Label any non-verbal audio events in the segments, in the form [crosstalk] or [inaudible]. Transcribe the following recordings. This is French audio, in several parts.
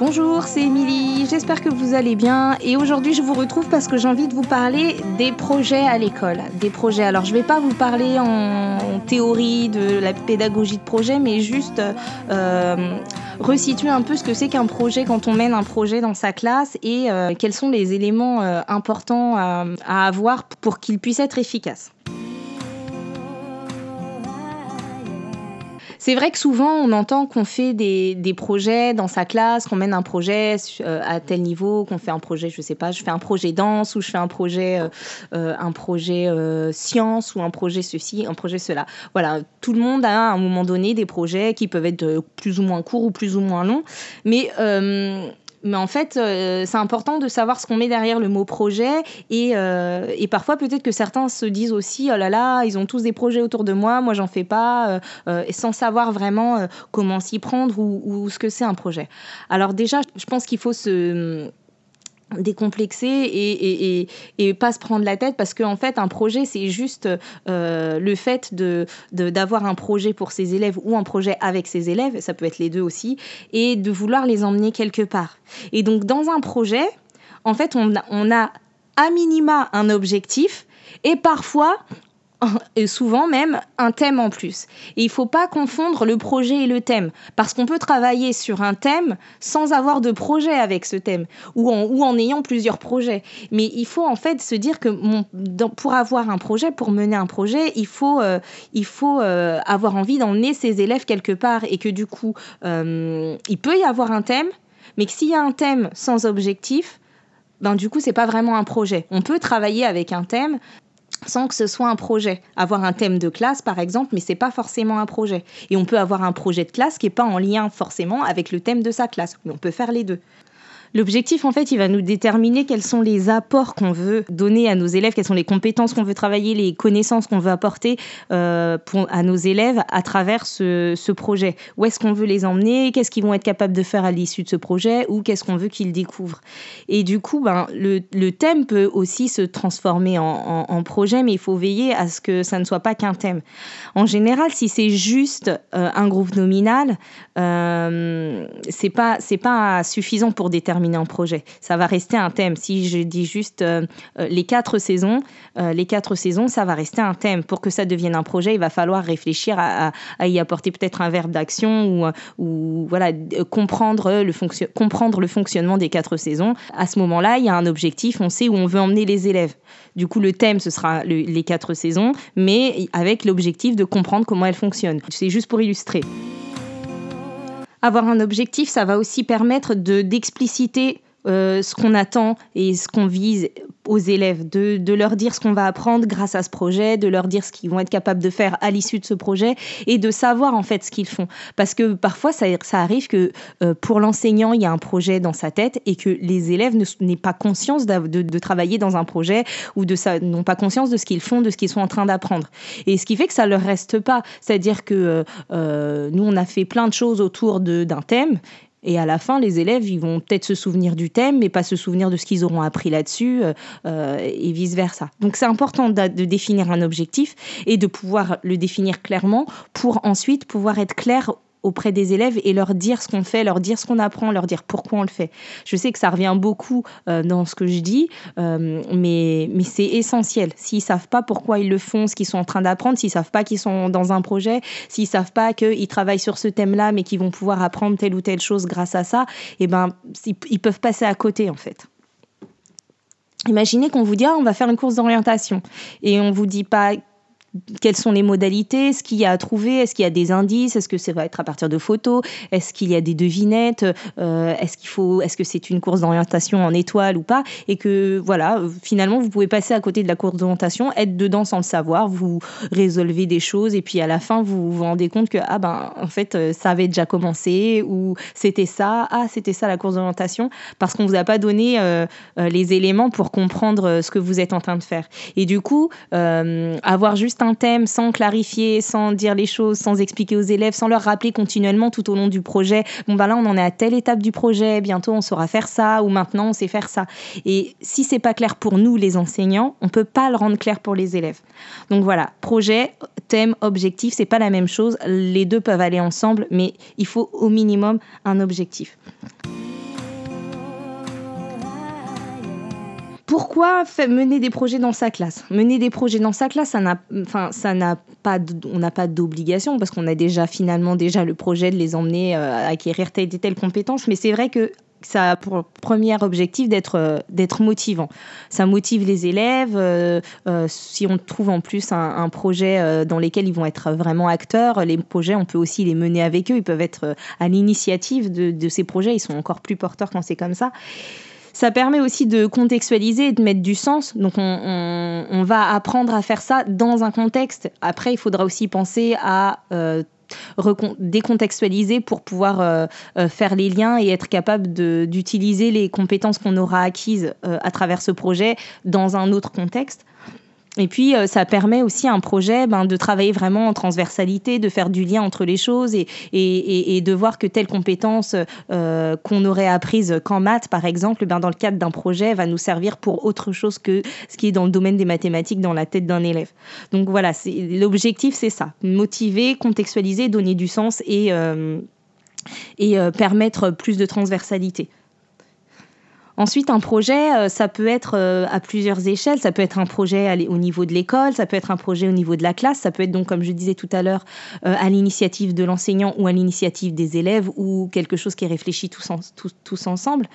Bonjour, c'est Émilie, j'espère que vous allez bien et aujourd'hui je vous retrouve parce que j'ai envie de vous parler des projets à l'école. Des projets, alors je ne vais pas vous parler en, théorie de la pédagogie de projet mais juste euh, resituer un peu ce que c'est qu'un projet quand on mène un projet dans sa classe et euh, quels sont les éléments euh, importants à avoir pour qu'il puisse être efficace. C'est vrai que souvent, on entend qu'on fait des, projets dans sa classe, qu'on mène un projet euh, à tel niveau, qu'on fait un projet, je sais pas, je fais un projet danse ou je fais un projet, euh, euh, un projet science ou un projet ceci, un projet cela. Voilà, tout le monde a à un moment donné des projets qui peuvent être plus ou moins courts ou plus ou moins longs, mais mais en fait, euh, c'est important de savoir ce qu'on met derrière le mot projet. Et, euh, et parfois, peut-être que certains se disent aussi, oh là là, ils ont tous des projets autour de moi, moi j'en fais pas, euh, sans savoir vraiment comment s'y prendre ou, ou, ce que c'est un projet. Alors déjà, je pense qu'il faut se décomplexer et, et, et, pas se prendre la tête parce qu'en en fait un projet c'est juste euh, le fait de d'avoir un projet pour ses élèves ou un projet avec ses élèves ça peut être les deux aussi et de vouloir les emmener quelque part. Et donc dans un projet en fait on on a à minima un objectif et parfois [laughs] et souvent même un thème en plus. Et il ne faut pas confondre le projet et le thème, parce qu'on peut travailler sur un thème sans avoir de projet avec ce thème, ou en, ou en ayant plusieurs projets. Mais il faut en fait se dire que pour avoir un projet, pour mener un projet, il faut, euh, il faut euh, avoir envie d'emmener ses élèves quelque part, et que du coup, euh, il peut y avoir un thème, mais que s'il y a un thème sans objectif, ben du coup, c'est pas vraiment un projet. On peut travailler avec un thème, sans que ce soit un projet. Avoir un thème de classe, par exemple, mais c'est pas forcément un projet. Et on peut avoir un projet de classe qui n'est pas en lien forcément avec le thème de sa classe. Mais on peut faire les deux. L'objectif, en fait, il va nous déterminer quels sont les apports qu'on veut donner à nos élèves, quelles sont les compétences qu'on veut travailler, les connaissances qu'on veut apporter euh, à nos élèves à travers ce, projet. Où est-ce qu'on veut les emmener? Qu'est-ce qu'ils vont être capables de faire à l'issue de ce projet? Ou qu'est-ce qu'on veut qu'ils découvrent? Et du coup, ben, le, thème peut aussi se transformer en, projet, mais il faut veiller à ce que ça ne soit pas qu'un thème. En général, si c'est juste euh, un groupe nominal, euh, c'est pas pas suffisant pour déterminer un projet. Ça va rester un thème. Si je dis juste euh, euh, les quatre saisons, euh, les quatre saisons, ça va rester un thème. Pour que ça devienne un projet, il va falloir réfléchir à, y apporter peut-être un verbe d'action ou, ou voilà comprendre le, comprendre le fonctionnement des quatre saisons. À ce moment-là, il y a un objectif, on sait où on veut emmener les élèves. Du coup, le thème, ce sera les quatre saisons, mais avec l'objectif de comprendre comment elles fonctionnent. C'est juste pour illustrer. Avoir un objectif, ça va aussi permettre de d'expliciter euh, ce qu'on attend et ce qu'on vise aux élèves, de, leur dire ce qu'on va apprendre grâce à ce projet, de leur dire ce qu'ils vont être capables de faire à l'issue de ce projet et de savoir en fait ce qu'ils font. Parce que parfois, ça, arrive que euh, pour l'enseignant, il y a un projet dans sa tête et que les élèves n'aient pas conscience de, travailler dans un projet ou n'ont pas conscience de ce qu'ils font, de ce qu'ils sont en train d'apprendre. Et ce qui fait que ça leur reste pas. C'est-à-dire que euh nous, on a fait plein de choses autour d'un thème et à la fin, les élèves, ils vont peut-être se souvenir du thème, mais pas se souvenir de ce qu'ils auront appris là-dessus, euh, euh et vice-versa. Donc c'est important de, de, définir un objectif et de pouvoir le définir clairement pour ensuite pouvoir être clair auprès des élèves et leur dire ce qu'on fait, leur dire ce qu'on apprend, leur dire pourquoi on le fait. Je sais que ça revient beaucoup euh, dans ce que je dis, euh, mais, mais c'est essentiel. S'ils savent pas pourquoi ils le font, ce qu'ils sont en train d'apprendre, s'ils savent pas qu'ils sont dans un projet, s'ils savent pas qu'ils travaillent sur ce thème-là, mais qu'ils vont pouvoir apprendre telle ou telle chose grâce à ça, eh ben, ils peuvent passer à côté en fait. Imaginez qu'on vous dit ah, on va faire une course d'orientation et on vous dit pas quelles sont les modalités, ce qu'il y a à trouver, est-ce qu'il y a des indices, est-ce que ça va être à partir de photos, est-ce qu'il y a des devinettes, euh, est-ce qu'il faut, est-ce que c'est une course d'orientation en étoile ou pas, et que voilà, finalement vous pouvez passer à côté de la course d'orientation, être dedans sans le savoir, vous résolvez des choses et puis à la fin vous vous rendez compte que ah ben en fait euh, ça avait déjà commencé ou c'était ça, ah c'était ça la course d'orientation parce qu'on vous a pas donné euh, les éléments pour comprendre ce que vous êtes en train de faire. Et du coup avoir juste un thème sans clarifier, sans dire les choses, sans expliquer aux élèves, sans leur rappeler continuellement tout au long du projet, bon ben là on en est à telle étape du projet, bientôt on saura faire ça ou maintenant on sait faire ça. Et si c'est pas clair pour nous les enseignants, on peut pas le rendre clair pour les élèves. Donc voilà, projet, thème, objectif, c'est pas la même chose, les deux peuvent aller ensemble mais il faut au minimum un objectif. Pourquoi mener des projets dans sa classe? Mener des projets dans sa classe, ça n'a, enfin, ça n'a pas, on n'a pas d'obligation parce qu'on a déjà finalement déjà le projet de les emmener euh, à acquérir telle et telle compétence. Mais c'est vrai que ça a pour premier objectif d'être euh, d'être motivant. Ça motive les élèves. Euh, si on trouve en plus un, projet dans lequel ils vont être vraiment acteurs, les projets, on peut aussi les mener avec eux. Ils peuvent être à l'initiative de, de ces projets. Ils sont encore plus porteurs quand c'est comme ça. Ça permet aussi de contextualiser et de mettre du sens. Donc on, va apprendre à faire ça dans un contexte. Après, il faudra aussi penser à euh, décontextualiser pour pouvoir euh, euh, faire les liens et être capable d'utiliser les compétences qu'on aura acquises à travers ce projet dans un autre contexte. Et puis, euh, ça permet aussi à un projet ben, de travailler vraiment en transversalité, de faire du lien entre les choses et, de voir que telle compétence euh, qu'on aurait apprise qu'en maths, par exemple, ben, dans le cadre d'un projet, va nous servir pour autre chose que ce qui est dans le domaine des mathématiques dans la tête d'un élève. Donc voilà, l'objectif, c'est ça. Motiver, contextualiser, donner du sens et, euh, et permettre plus de transversalité. Ensuite, un projet, euh, ça peut être euh, à plusieurs échelles. Ça peut être un projet au niveau de l'école, ça peut être un projet au niveau de la classe, ça peut être donc, comme je disais tout à l'heure, euh, à l'initiative de l'enseignant ou à l'initiative des élèves ou quelque chose qui est réfléchi tous, ensemble.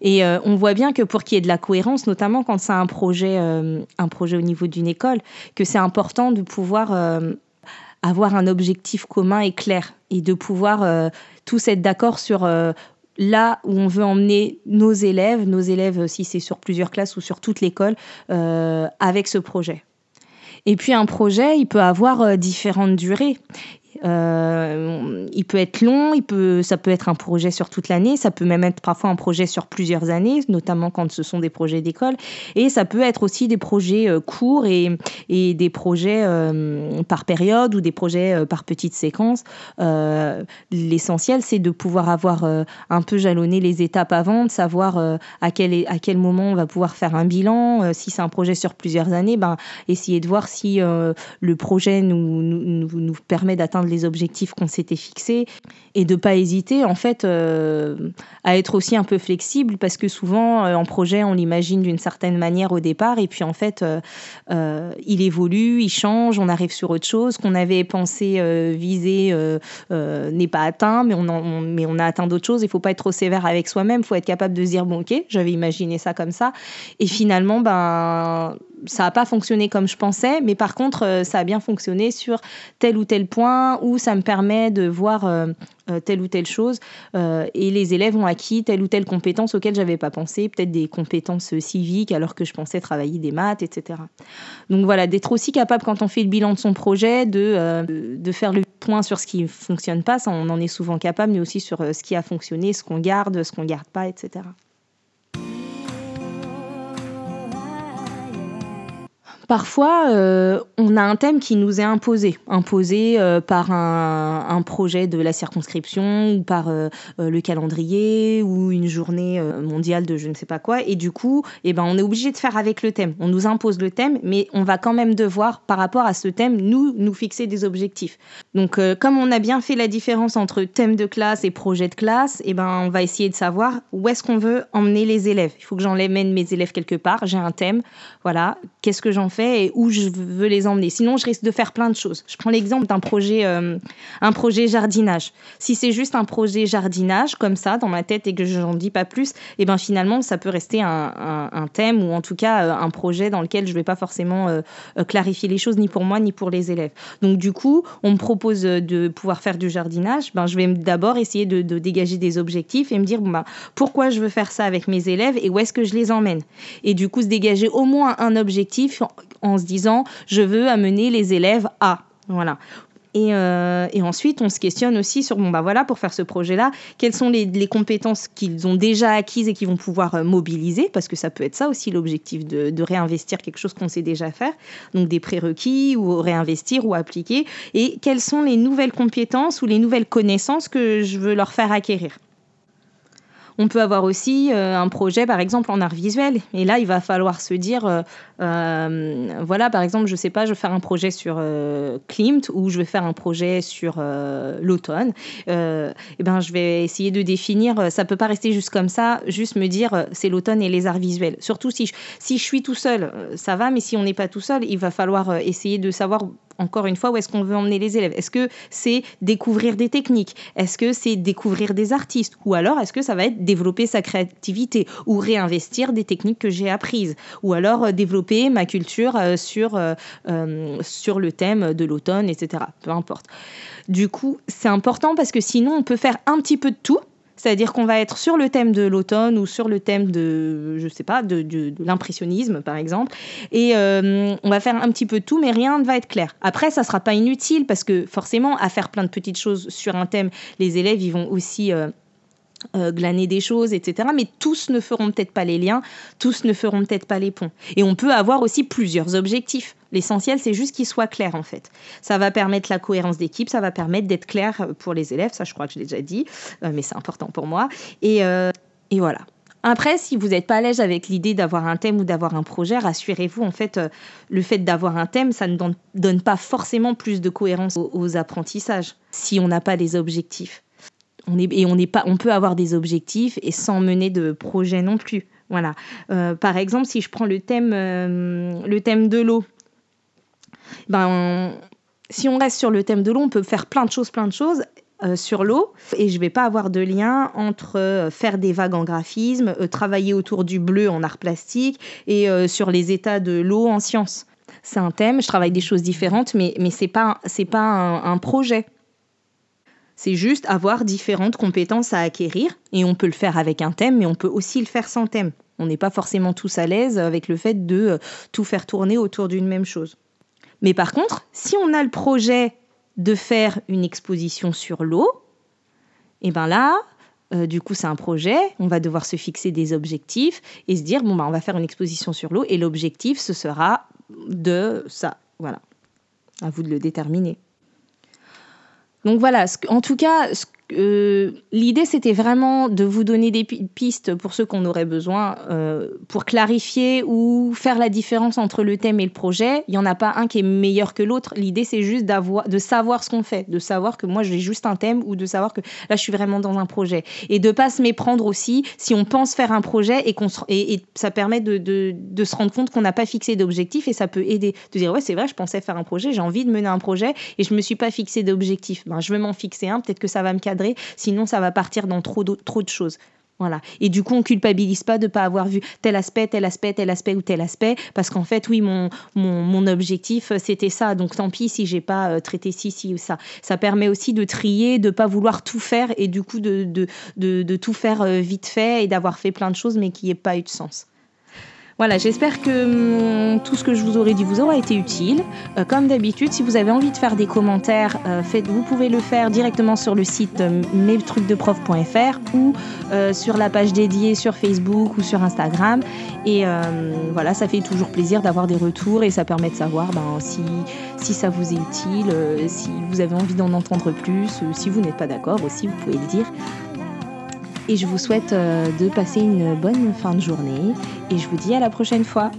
Et on voit bien que pour qu'il y ait de la cohérence, notamment quand c'est un projet, un projet au niveau d'une école, que c'est important de pouvoir avoir un objectif commun et clair et de pouvoir tous être d'accord sur là où on veut emmener nos élèves, nos élèves si c'est sur plusieurs classes ou sur toute l'école, euh, avec ce projet. Et puis un projet, il peut avoir euh, différentes durées. Euh, il peut être long, ça peut être un projet sur toute l'année, ça peut même être parfois un projet sur plusieurs années, notamment quand ce sont des projets d'école. Et ça peut être aussi des projets euh, courts et, des projets euh, par période ou des projets par petites séquences. L'essentiel, c'est de pouvoir avoir un peu jalonné les étapes avant, de savoir à, quel, moment on va pouvoir faire un bilan. si c'est un projet sur plusieurs années, ben, essayer de voir si le projet nous, nous, nous permet d'atteindre les objectifs qu'on s'était fixés et de pas hésiter en fait euh, à être aussi un peu flexible parce que souvent euh, en projet on l'imagine d'une certaine manière au départ et puis en fait euh, il évolue, il change, on arrive sur autre chose qu'on avait pensé viser n'est pas atteint mais on, mais on a atteint d'autres choses. Il faut pas être trop sévère avec soi-même, faut être capable de se dire bon ok j'avais imaginé ça comme ça et finalement ben ça n'a pas fonctionné comme je pensais, mais par contre, ça a bien fonctionné sur tel ou tel point où ça me permet de voir euh, telle ou telle chose euh, et les élèves ont acquis telle ou telle compétence auxquelles j'avais pas pensé, peut-être des compétences civiques alors que je pensais travailler des maths, etc. Donc voilà, d'être aussi capable quand on fait le bilan de son projet de, euh, de faire le point sur ce qui fonctionne pas, ça on en est souvent capable, mais aussi sur ce qui a fonctionné, ce qu'on garde, ce qu'on garde pas, etc. Parfois, euh, on a un thème qui nous est imposé, imposé euh, par un, projet de la circonscription ou par euh, le calendrier ou une journée mondiale de je ne sais pas quoi. Et du coup, eh ben, on est obligé de faire avec le thème. On nous impose le thème, mais on va quand même devoir, par rapport à ce thème, nous, nous fixer des objectifs. Donc, comme on a bien fait la différence entre thème de classe et projet de classe, eh ben, on va essayer de savoir où est-ce qu'on veut emmener les élèves. Il faut que j'emmène mes élèves quelque part. J'ai un thème. Voilà. Qu'est-ce que j'en et où je veux les emmener. Sinon, je risque de faire plein de choses. Je prends l'exemple d'un projet, euh, un projet jardinage. Si c'est juste un projet jardinage comme ça dans ma tête et que je n'en dis pas plus, et eh ben finalement, ça peut rester un, thème ou en tout cas euh, un projet dans lequel je ne vais pas forcément euh, clarifier les choses ni pour moi ni pour les élèves. Donc du coup, on me propose de pouvoir faire du jardinage. Ben, je vais d'abord essayer de, dégager des objectifs et me dire ben, pourquoi je veux faire ça avec mes élèves et où est-ce que je les emmène? Et du coup, se dégager au moins un objectif en se disant je veux amener les élèves à. Voilà. Et, euh, et, ensuite, on se questionne aussi sur, bon, bah voilà, pour faire ce projet-là, quelles sont les, compétences qu'ils ont déjà acquises et qu'ils vont pouvoir euh, mobiliser, parce que ça peut être ça aussi l'objectif de, de, réinvestir quelque chose qu'on sait déjà faire, donc des prérequis ou réinvestir ou appliquer, et quelles sont les nouvelles compétences ou les nouvelles connaissances que je veux leur faire acquérir On peut avoir aussi un projet, par exemple, en art visuel. Et là, il va falloir se dire, voilà, par exemple, je sais pas, je vais faire un projet sur Klimt ou je vais faire un projet sur l'automne. et ben, je vais essayer de définir, ça peut pas rester juste comme ça, juste me dire, c'est l'automne et les arts visuels. Surtout si je, si je suis tout seul, ça va, mais si on n'est pas tout seul, il va falloir essayer de savoir encore une fois, où est-ce qu'on veut emmener les élèves? Est-ce que c'est découvrir des techniques? Est-ce que c'est découvrir des artistes? Ou alors, est-ce que ça va être développer sa créativité? Ou réinvestir des techniques que j'ai apprises? Ou alors euh, développer ma culture euh, sur, euh, sur le thème de l'automne, etc. Peu importe. Du coup, c'est important parce que sinon, on peut faire un petit peu de tout c'est-à-dire qu'on va être sur le thème de l'automne ou sur le thème de, je sais pas, de, l'impressionnisme, par exemple. Et euh, on va faire un petit peu tout, mais rien ne va être clair. Après, ça sera pas inutile parce que forcément, à faire plein de petites choses sur un thème, les élèves, ils vont aussi euh, euh, glaner des choses, etc. Mais tous ne feront peut-être pas les liens, tous ne feront peut-être pas les ponts. Et on peut avoir aussi plusieurs objectifs. L'essentiel, c'est juste qu'ils soient clairs, en fait. Ça va permettre la cohérence d'équipe, ça va permettre d'être clair pour les élèves, ça je crois que je l'ai déjà dit, euh, mais c'est important pour moi. Et, euh, voilà. Après, si vous n'êtes pas à l'aise avec l'idée d'avoir un thème ou d'avoir un projet, rassurez-vous, en fait, le fait d'avoir un thème, ça ne donne, pas forcément plus de cohérence aux apprentissages si on n'a pas les objectifs et on n'est pas, on peut avoir des objectifs et sans mener de projet non plus. Voilà. Euh, par exemple, si je prends le thème, euh, le thème de l'eau, ben, si on reste sur le thème de l'eau, on peut faire plein de choses, plein de choses euh, sur l'eau et je vais pas avoir de lien entre faire des vagues en graphisme, travailler autour du bleu en art plastique et sur les états de l'eau en sciences. C'est un thème, je travaille des choses différentes, mais, mais ce n'est pas, pas un projet. C'est juste avoir différentes compétences à acquérir et on peut le faire avec un thème, mais on peut aussi le faire sans thème. On n'est pas forcément tous à l'aise avec le fait de euh, tout faire tourner autour d'une même chose. Mais par contre, si on a le projet de faire une exposition sur l'eau, et eh ben là, euh, du coup, c'est un projet. On va devoir se fixer des objectifs et se dire bon bah on va faire une exposition sur l'eau et l'objectif ce sera de ça. Voilà. À vous de le déterminer. Donc voilà, en tout cas, euh, l'idée c'était vraiment de vous donner des pistes pour ceux qu'on aurait besoin euh, pour clarifier ou faire la différence entre le thème et le projet. Il n'y en a pas un qui est meilleur que l'autre. L'idée c'est juste de savoir ce qu'on fait, de savoir que moi j'ai juste un thème ou de savoir que là je suis vraiment dans un projet et de pas se méprendre aussi si on pense faire un projet et qu'on et, ça permet de, se rendre compte qu'on n'a pas fixé d'objectif et ça peut aider de dire ouais c'est vrai je pensais faire un projet j'ai envie de mener un projet et je me suis pas fixé d'objectif ben je vais m'en fixer un peut-être que ça va me cadrer sinon ça va partir dans trop de, trop de choses. Voilà. Et du coup, on culpabilise pas de pas avoir vu tel aspect, tel aspect, tel aspect ou tel aspect, parce qu'en fait, oui, mon, mon, objectif, euh, c'était ça. Donc, tant pis si j'ai pas euh, traité ci, ci ou ça. Ça permet aussi de trier, de pas vouloir tout faire et du coup de, de, de, tout faire euh, vite fait et d'avoir fait plein de choses, mais qui n'aient pas eu de sens. Voilà, j'espère que hum, tout ce que je vous aurais dit vous aura été utile. Euh, comme d'habitude, si vous avez envie de faire des commentaires, euh, vous pouvez le faire directement sur le site euh, mestrucsdeprof.fr ou sur la page dédiée sur Facebook ou sur Instagram. Et voilà, ça fait toujours plaisir d'avoir des retours et ça permet de savoir ben, si, si ça vous est utile, si vous avez envie d'en entendre plus, si vous n'êtes pas d'accord aussi, vous pouvez le dire et je vous souhaite euh, de passer une bonne fin de journée et je vous dis à la prochaine fois.